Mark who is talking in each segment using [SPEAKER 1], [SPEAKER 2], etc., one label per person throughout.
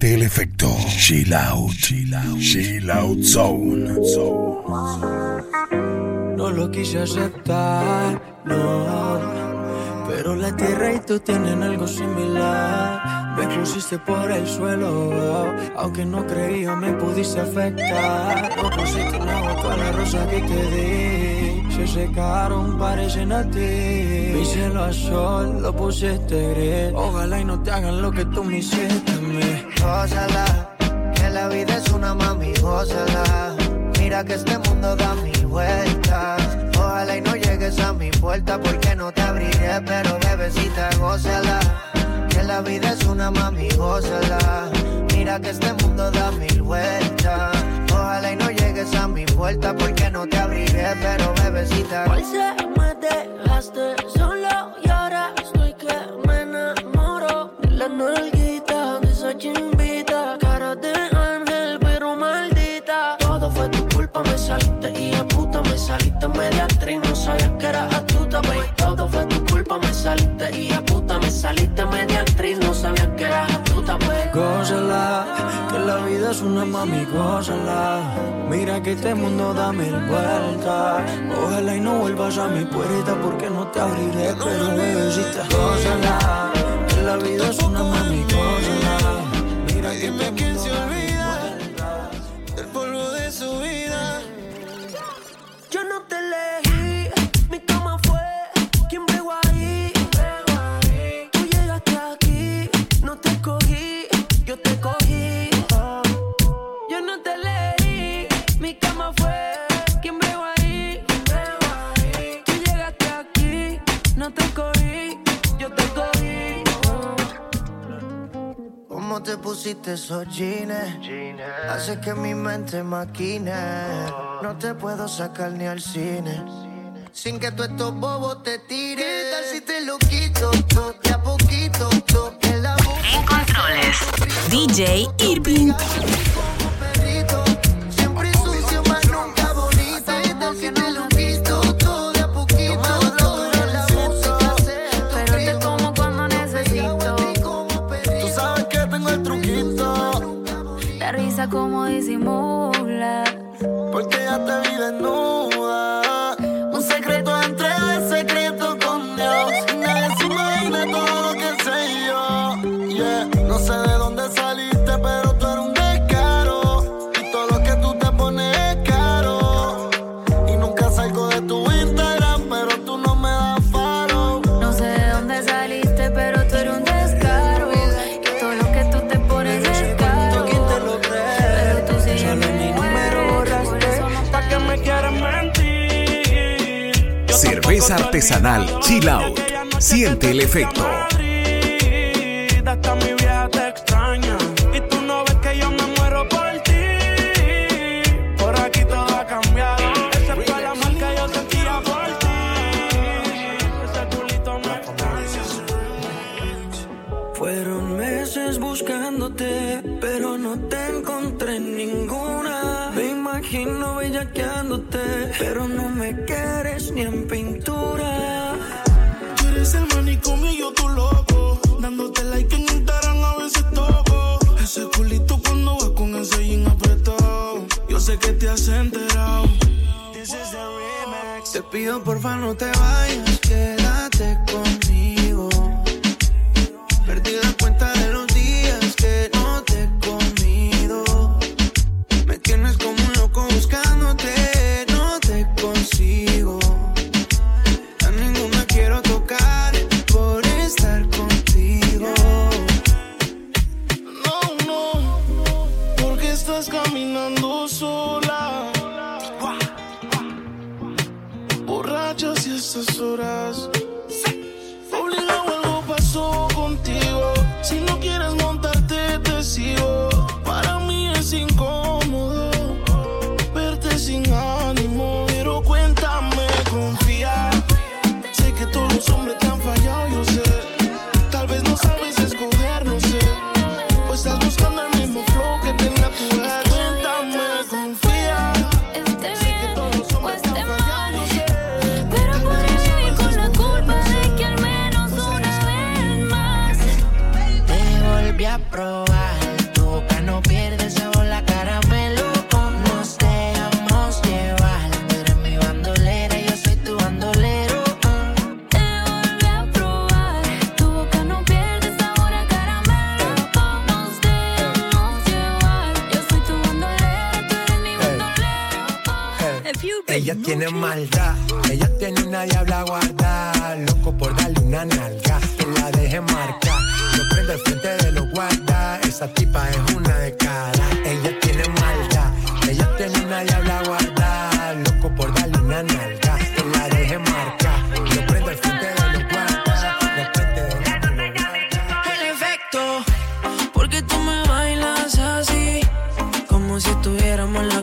[SPEAKER 1] El efecto. Chill out, chill out, chill out zone.
[SPEAKER 2] No lo quise aceptar, no. Pero la tierra y tú tienen algo similar. Me pusiste por el suelo, aunque no creía me pudiste afectar. No pusiste en agua toda la rosa que te di. Se secaron, parecen a ti. Mi cielo a sol, lo pusiste gris. Ojalá y no te hagan lo que tú me hiciste a mí.
[SPEAKER 3] Gózala, que la vida es una mami, gózala. Mira que este mundo da mil vueltas. Ojalá y no llegues a mi puerta porque no te abriré, pero bebecita, gózala. Que la vida es una mami, gózala. Mira que este mundo da mil vueltas. Ojalá y no llegues a mi puerta porque no te abriré, pero bebecita.
[SPEAKER 4] Hoy se me dejaste solo y ahora saliste media actriz, no sabías que eras astuta, baby.
[SPEAKER 2] Gózala, que la vida es una mami, gózala. Mira que este mundo da mil vueltas. Ojalá y no vuelvas a mi puerta porque no te abriré, pero bebecita, gózala. Que la vida es una mami, gózala. Mira que este mundo
[SPEAKER 3] pusiste esos jeans? Hace que mi mente maquine. No te puedo sacar ni al cine. Sin que tú estos bobos te tires. ¿Qué tal si te lo quito de a poquito? todo en la boca?
[SPEAKER 5] En controles, DJ Irving.
[SPEAKER 3] Como
[SPEAKER 4] disimula.
[SPEAKER 6] Porque ya te
[SPEAKER 1] Cerveza artesanal Chill Out. Siente el efecto.
[SPEAKER 2] Que te
[SPEAKER 6] has enterado. Te pido porfa no te vayas, quédate conmigo.
[SPEAKER 7] Ella tiene maldad. Ella tiene una diabla guarda, loco por darle una nalga, que la deje marcar. Yo prendo el frente de los guardas, esa tipa es una de cara. Ella tiene maldad, ella tiene una diabla guarda, loco por darle una nalga, que la deje marcar. Yo prendo el frente de los guardas, de frente de los
[SPEAKER 6] El efecto, porque tú me bailas así, como si estuviéramos en la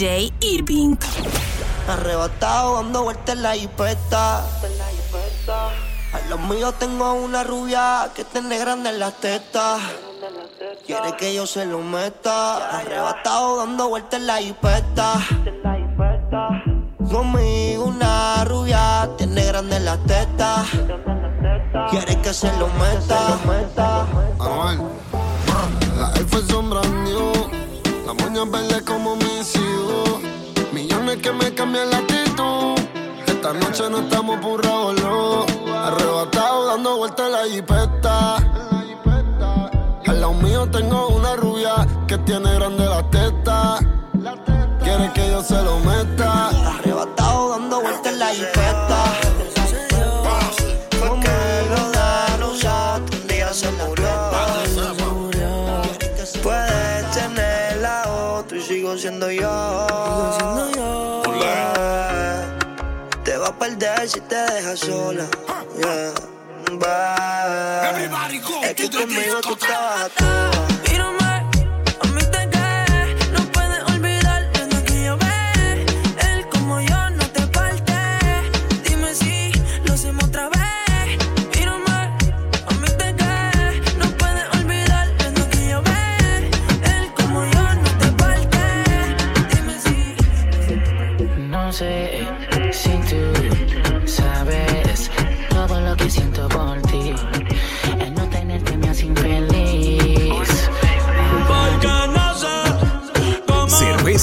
[SPEAKER 8] DJ Irving.
[SPEAKER 9] Arrebatado dando vueltas en la jipeta. A los míos tengo una rubia que tiene grande en las tetas. Quiere que yo se lo meta. Arrebatado dando vueltas en la jipeta. Conmigo una rubia tiene grande en las tetas. Quiere que se lo meta.
[SPEAKER 10] Anuel. La F son brand new. La moña verde como mis Millones que me cambian la actitud. Esta noche no estamos burrados, no. Arrebatado dando vueltas en la jipeta. Al lado mío tengo una rubia que tiene grande la teta. Quiere que yo se lo meta.
[SPEAKER 9] Arrebatado dando vueltas en la jipeta. Una rubia que un día se murió. Puedes tener la otra y sigo siendo yo. Si te dejas sola. Yeah. Bye. Es que conmigo tú estabas a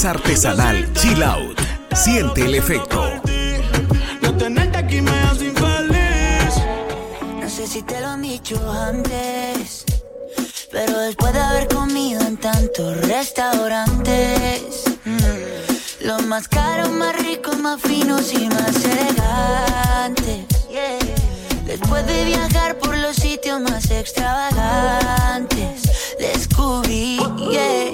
[SPEAKER 11] Artesanal Chill Out. Siente el efecto.
[SPEAKER 10] No tenerte aquí me hace infeliz.
[SPEAKER 12] No sé si te lo han dicho antes, pero después de haber comido en tantos restaurantes, mm, los más caros, más ricos, más finos y más elegantes. yeah. Después de viajar por los sitios más extravagantes, descubrí yeah,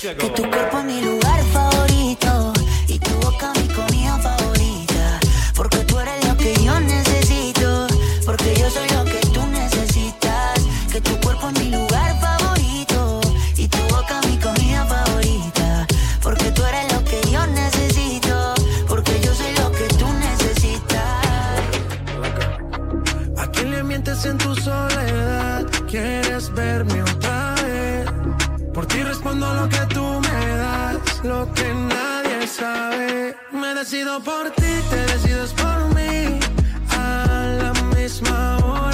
[SPEAKER 12] que tu cuerpo es mi lugar favorito y tu boca mi comida favorita, que
[SPEAKER 11] tú me das, lo que nadie sabe. Me decido por ti, te decides por mí, a la misma hora.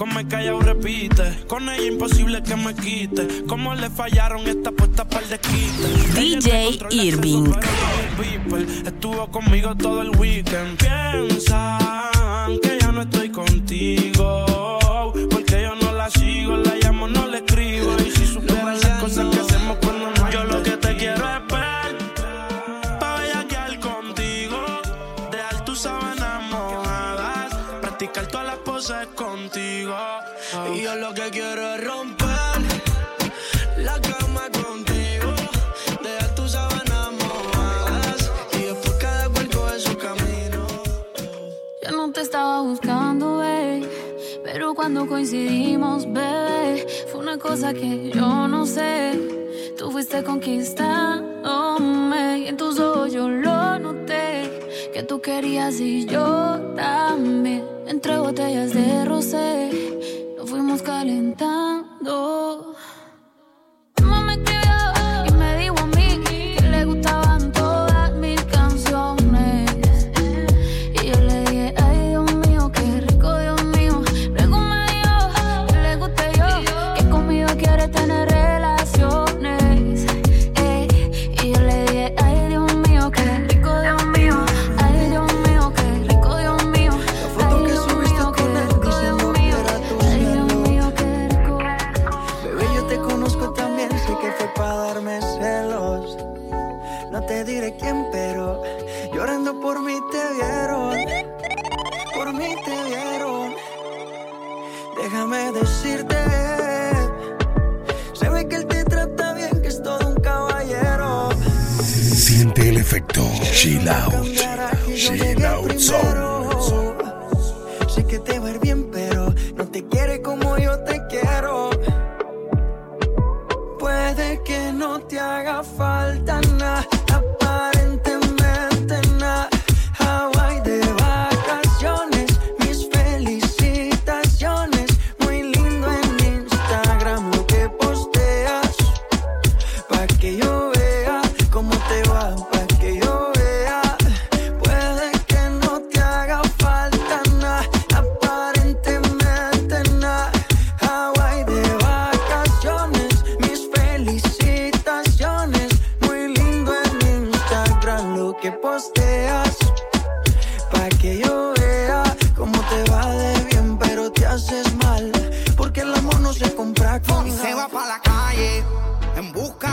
[SPEAKER 6] come callado repite. Con ella imposible que me quite. Como le fallaron esta puesta para el desquite.
[SPEAKER 3] DJ Irving.
[SPEAKER 6] Estuvo conmigo todo el weekend. Piensan que ya no estoy contigo. Porque yo no la sigo, la llamo, no le escribo. Y si supieran no las cosas que hacemos cuando no Yo lo que te quiero es ver. Practicar todas las poses
[SPEAKER 11] second yo lo que quiero es romper la cama contigo. Deja tus sábanas mojadas y después cada cual coge su camino.
[SPEAKER 5] Yo no te estaba buscando, babe, pero cuando coincidimos, bebé, fue una cosa que yo no sé. Tú fuiste conquistándome y en tus ojos yo lo noté. Que tú querías y yo también. Entre botellas de rosé fuimos calentando.
[SPEAKER 11] Déjame decirte, se ve que él te trata bien, que es todo un caballero.
[SPEAKER 2] Siente el efecto. Chill out. Chill out.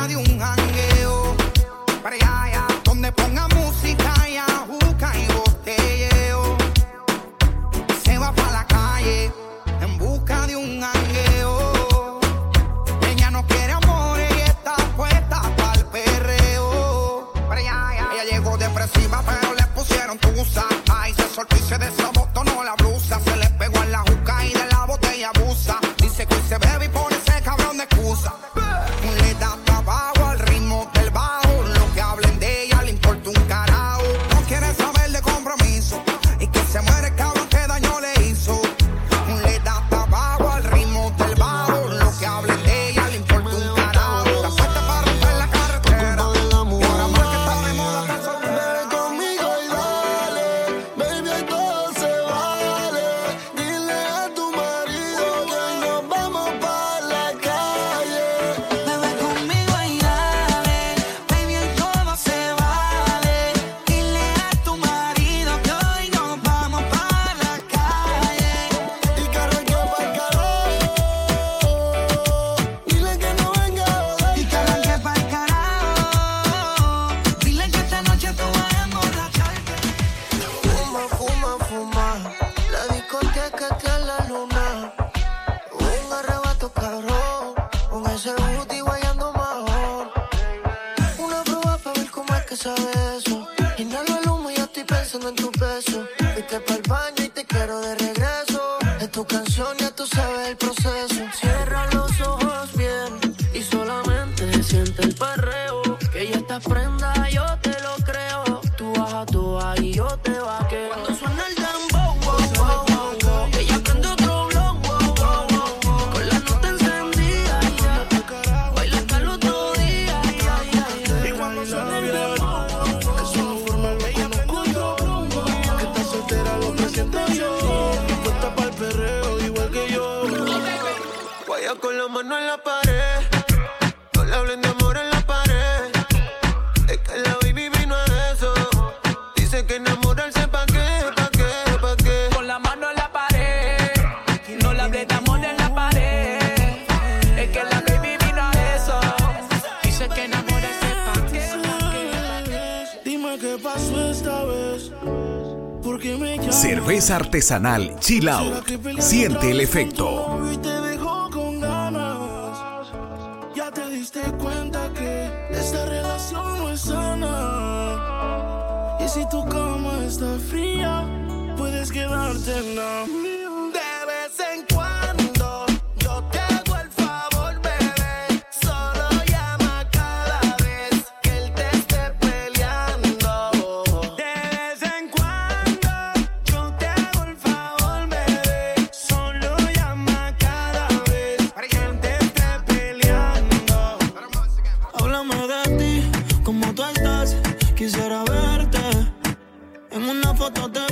[SPEAKER 11] de
[SPEAKER 13] un jangueo. Para allá Ella
[SPEAKER 11] con la mano en la pared. No le hablen de amor en la pared. Es que la baby vino a eso. Dice que enamorarse pa' qué, pa' qué, pa' qué.
[SPEAKER 14] Con la mano en la pared. No le hablen de amor en la pared. Es que la baby vino a eso. Dice que enamorarse pa' qué, pa' qué.
[SPEAKER 6] Dime qué pasó esta vez.
[SPEAKER 2] Cerveza artesanal Chill Out. Siente el efecto.
[SPEAKER 11] Quisiera verte. En una foto de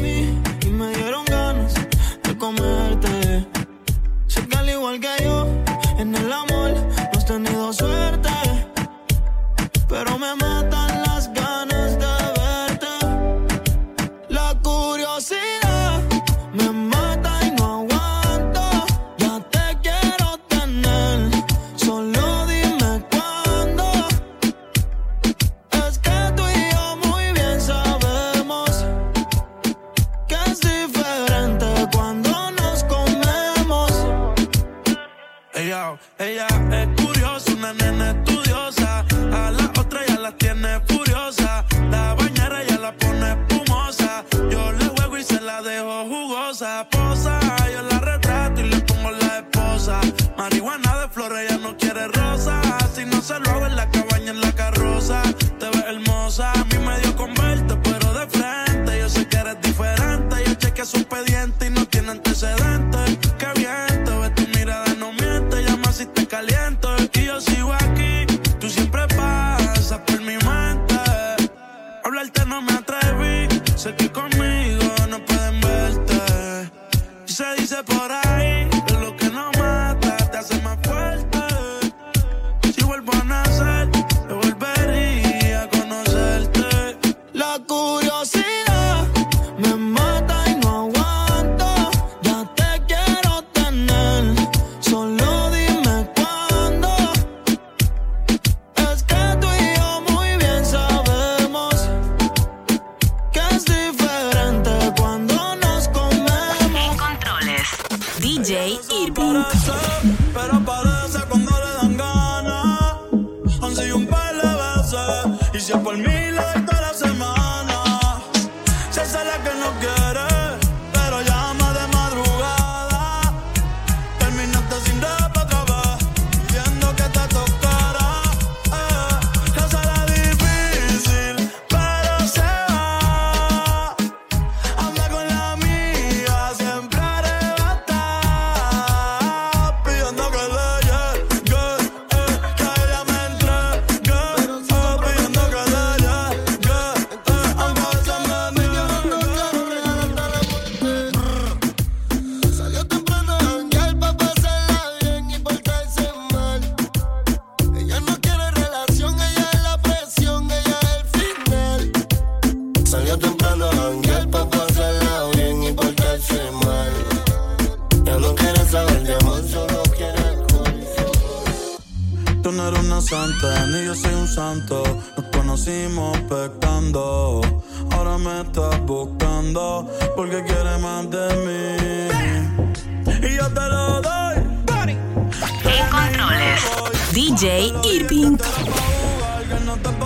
[SPEAKER 11] que es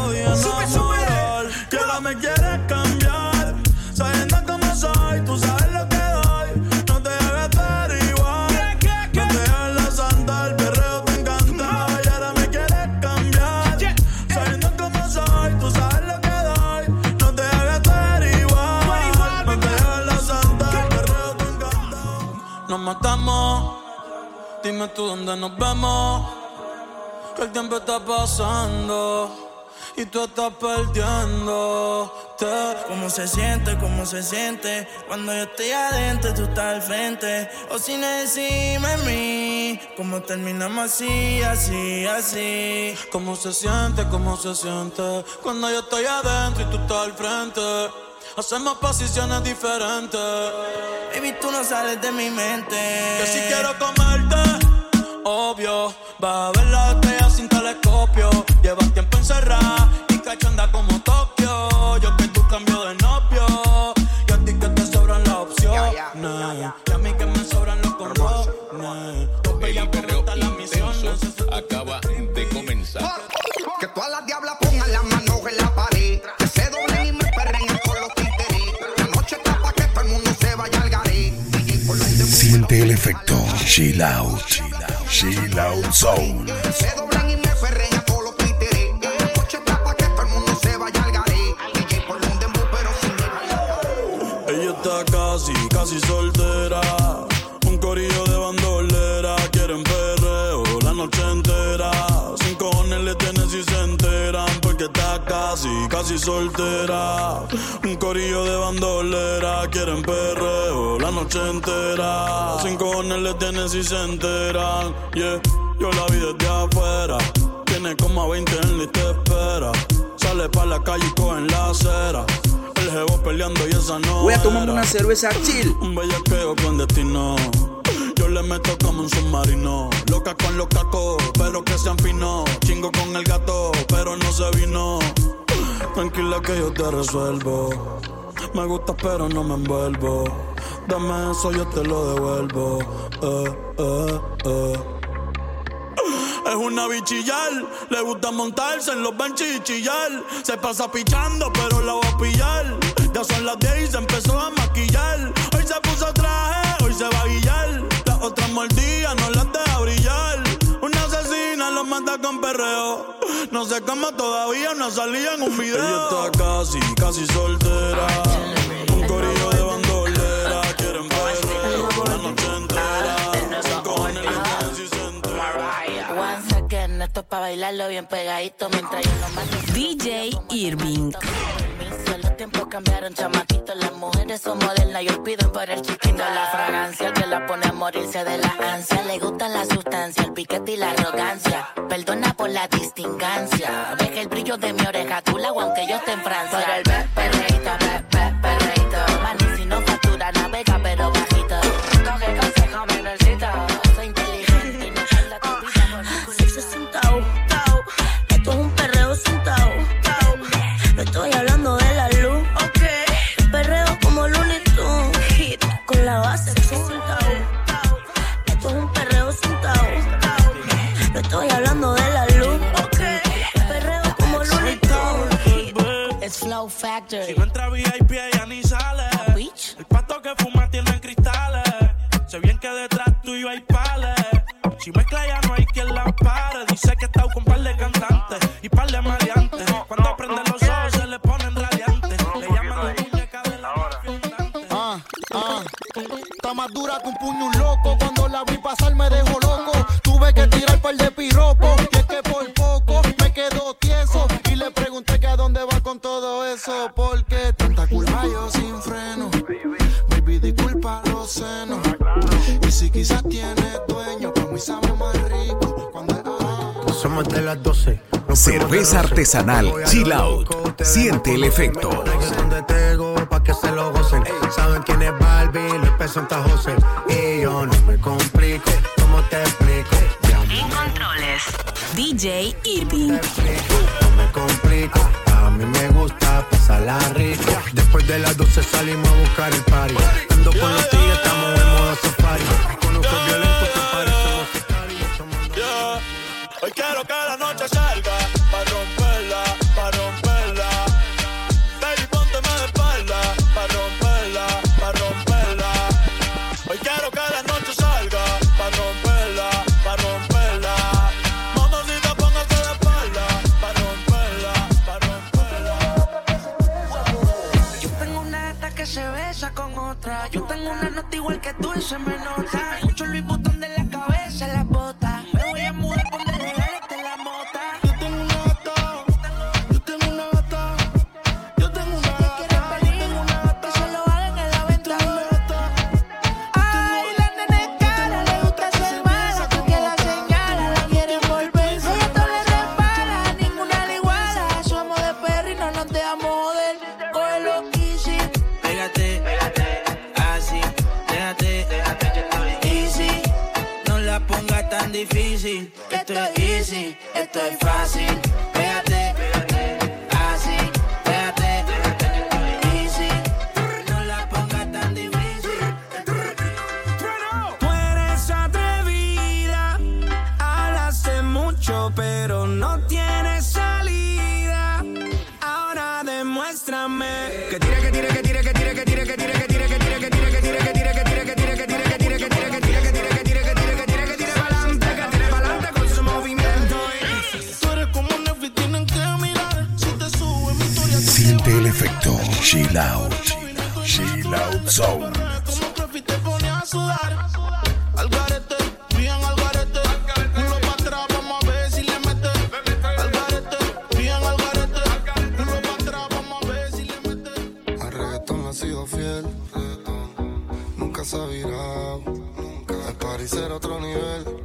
[SPEAKER 6] voy a Que
[SPEAKER 11] ahora me quieres cambiar. Sabiendo cómo soy, tú sabes lo que
[SPEAKER 6] doy. No te
[SPEAKER 11] debes ver igual. No te dejes la santa, el perreo te encanta. Y
[SPEAKER 6] ahora me quieres cambiar. Sabiendo cómo soy, tú sabes lo que doy. No te debes ver igual. No te dejes la santa, el perreo te encanta.
[SPEAKER 11] Nos matamos. Dime tú dónde nos vemos. Que el tiempo está pasando y tú estás perdiendo.
[SPEAKER 1] ¿Cómo se siente? ¿Cómo se siente? Cuando yo estoy adentro, tú estás al frente. O sin decirme a mí, ¿cómo terminamos así, así, así?
[SPEAKER 11] ¿Cómo se siente? ¿Cómo se siente? Cuando yo estoy adentro y tú estás al frente. Hacemos posiciones diferentes.
[SPEAKER 1] Baby, tú no sales de mi mente.
[SPEAKER 11] Que si quiero comerte, obvio. Va a ver la estrella sin telescopio. Llevas tiempo encerrada y cachonda como Tokio. Yo que tú cambio de novio. Y a ti que te sobran las opciones. Y a mí que me sobran los corros.
[SPEAKER 15] El perreo intenso acaba de comenzar.
[SPEAKER 13] Que todas las diablas pongan las manos en la pared. Que se doblen y me perren con los títeres. La noche está pa' que todo el mundo se vaya al garé.
[SPEAKER 16] Siente el efecto Chill Out. Chill Out Zone.
[SPEAKER 11] Casi, soltera. Un corillo de bandolera. Quieren perreo la noche entera. Sin cojones le tienen si se enteran. Porque está casi, casi soltera. Un corillo de bandolera. Quieren perreo la noche entera. Sin cojones le tienen si se enteran. Yeah, yo la vi desde afuera. Tiene como a 20 en la y te espera. Sale pa' la calle y coge en la acera. Peleando y esa no.
[SPEAKER 17] Voy a tomarme
[SPEAKER 11] era.
[SPEAKER 17] una cerveza chill.
[SPEAKER 11] Un bellaqueo clandestino. Yo le meto como un submarino. Loca con los cacos, pero que sean finos. Chingo con el gato, pero no se vino. Tranquila que yo te resuelvo. Me gusta, pero no me envuelvo. Dame eso, yo te lo devuelvo. Eh, eh, eh. Es una bichillar, le gusta montarse en los benches y chillar. Se pasa pichando, pero la va a pillar. Ya son las 10 y se empezó a maquillar. Hoy se puso traje, hoy se va a guillar. Las otras mordidas no las deja brillar. Una asesina los manda con perreo. No sé cómo todavía no salía en un video. Ella está casi, casi soltera.
[SPEAKER 18] Esto es pa' bailarlo bien pegadito mientras yo lo mando.
[SPEAKER 8] DJ Irving.
[SPEAKER 18] Los tiempos cambiaron, chamaquitos. Las mujeres son modernas y hoy piden por el chiquito. La fragancia que la pone a morirse de la ansia. Le gusta la sustancia, el piquete y la arrogancia. Perdona por la distingancia. Deja el brillo de mi oreja, tú la aunque yo esté en Francia.
[SPEAKER 1] Los
[SPEAKER 19] senos. Y si quizás tienes dueño, para mí sabe más rico. Cuando
[SPEAKER 7] Somos de las 12.
[SPEAKER 16] Cerveza artesanal Chill Out. Siente el efecto.
[SPEAKER 7] Donde tengo pa' que se lo gocen. Saben quién es Barbie, P. Santa José. Y yo no me complico. ¿Cómo te explico?
[SPEAKER 8] En controles, DJ Irving.
[SPEAKER 7] no me complico. A mí me gusta Después de las 12 salimos a buscar el party. Ando con los tigres, estamos en modo safari. Conozco violentos que parecen
[SPEAKER 11] Yeah. Hoy quiero que la noche salga
[SPEAKER 6] December
[SPEAKER 16] Siente el efecto She loud She loud
[SPEAKER 6] So Alvarete, bien a ver si le mete Alvarete, bien Alvarete Nulo pa atrás, vamos a ver si le mete Alvarete, bien Alvarete Nulo pa atrás, vamos a ver si le mete
[SPEAKER 10] Al reggaeton ha sido fiel. Nunca sabirá. ha virado, nunca. Al otro nivel.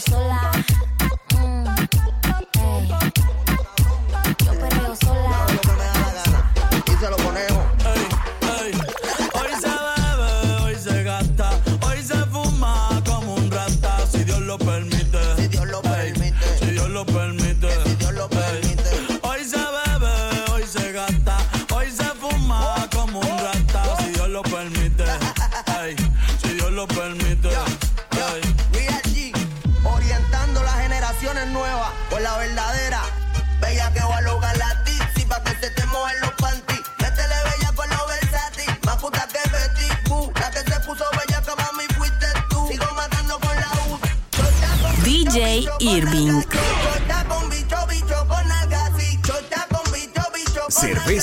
[SPEAKER 11] sola.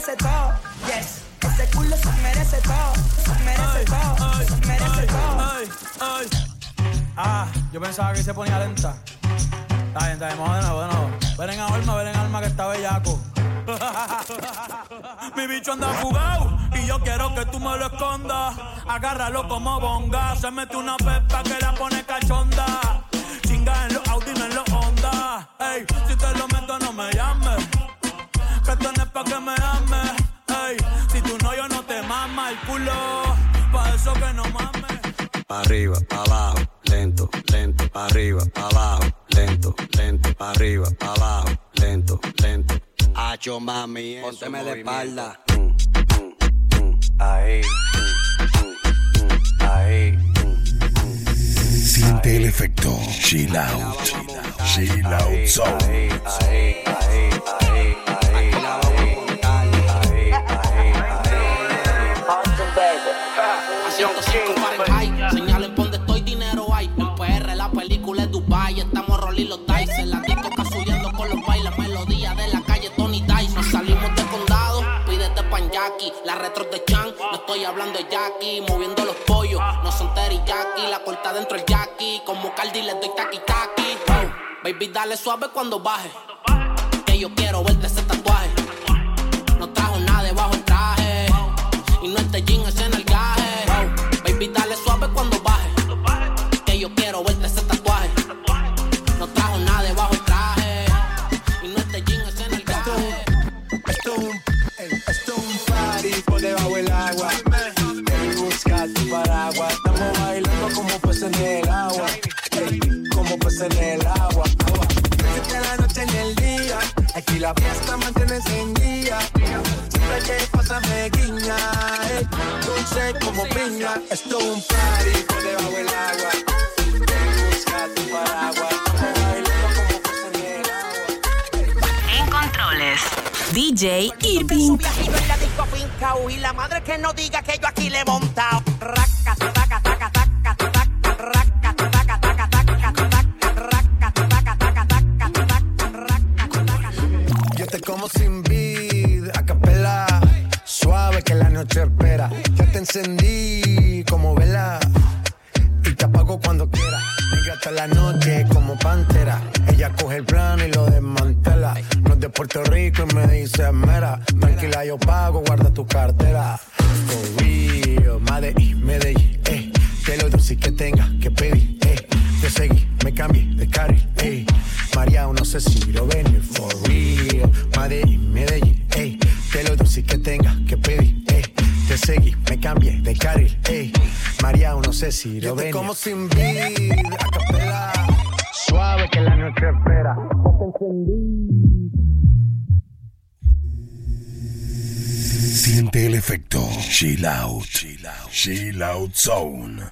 [SPEAKER 20] merece todo. Yes. Ese culo se merece todo, se merece todo, se merece todo.
[SPEAKER 11] Ah, yo pensaba que se ponía lenta. Está bien, está bien, vamos de nuevo, de nuevo. Ven en alma, ven en alma que está bellaco. Mi bicho anda fugado y yo quiero que tú me lo escondas. Agárralo como bonga. Se mete una pepa que la pone cachonda. Chinga en los Audi, no en los Honda. Ey, si te lo meto, no me llames. Que esto no es pa' que me ames. Mama el culo. Pa' eso que no mames.
[SPEAKER 17] Pa' arriba, pa' abajo, lento, lento, pa' arriba, pa' abajo, lento, lento, pa' arriba, pa' abajo, lento, lento. Hacho mami,
[SPEAKER 21] Pónteme de espalda.
[SPEAKER 17] Ahí, ahí.
[SPEAKER 16] Siente el efecto Chill Out. Chill Out Zone.
[SPEAKER 22] Haciendo Melodía de la calle Tony Dice. Nos salimos del condado, pídete pan Jackie. La retro de Chan, no estoy hablando de Jackie. Moviendo los pollos, no son teriyaki. La corta dentro el Jackie. Como Cardi le doy taqui taqui. Baby, dale suave cuando baje. Que yo quiero verte ese
[SPEAKER 7] la fiesta mantiene encendida. Siempre que pasa me guiña. Ey, dulce como piña. Esto es un party por debajo del agua. Ven, busca tu paraguas. En el agua.
[SPEAKER 8] En controles, DJ Irving.
[SPEAKER 20] Y la madre que no diga que yo aquí le he montado.
[SPEAKER 7] Espera. Ya te encendí como vela y te apago cuando quiera. Negra hasta la noche como pantera. Ella coge el plano y lo desmantela. No es de Puerto Rico y me dice mera. Tranquila, yo pago, guarda tu cartera. For real, Medellín, Medellín, eh. Que lo dulce que tenga que pedir, eh. Te seguí, me cambié de carril, eh. María, no sé si lo venir, for real. Medellín, Medellín, eh. Que lo dulce que tenga que pedir. Te seguí, me cambié de carril, eh. María, no sé si lo venir. como sin vid, a capela. Suave que la noche espera.
[SPEAKER 16] Siente el efecto Chill Out. Chill Out Zone.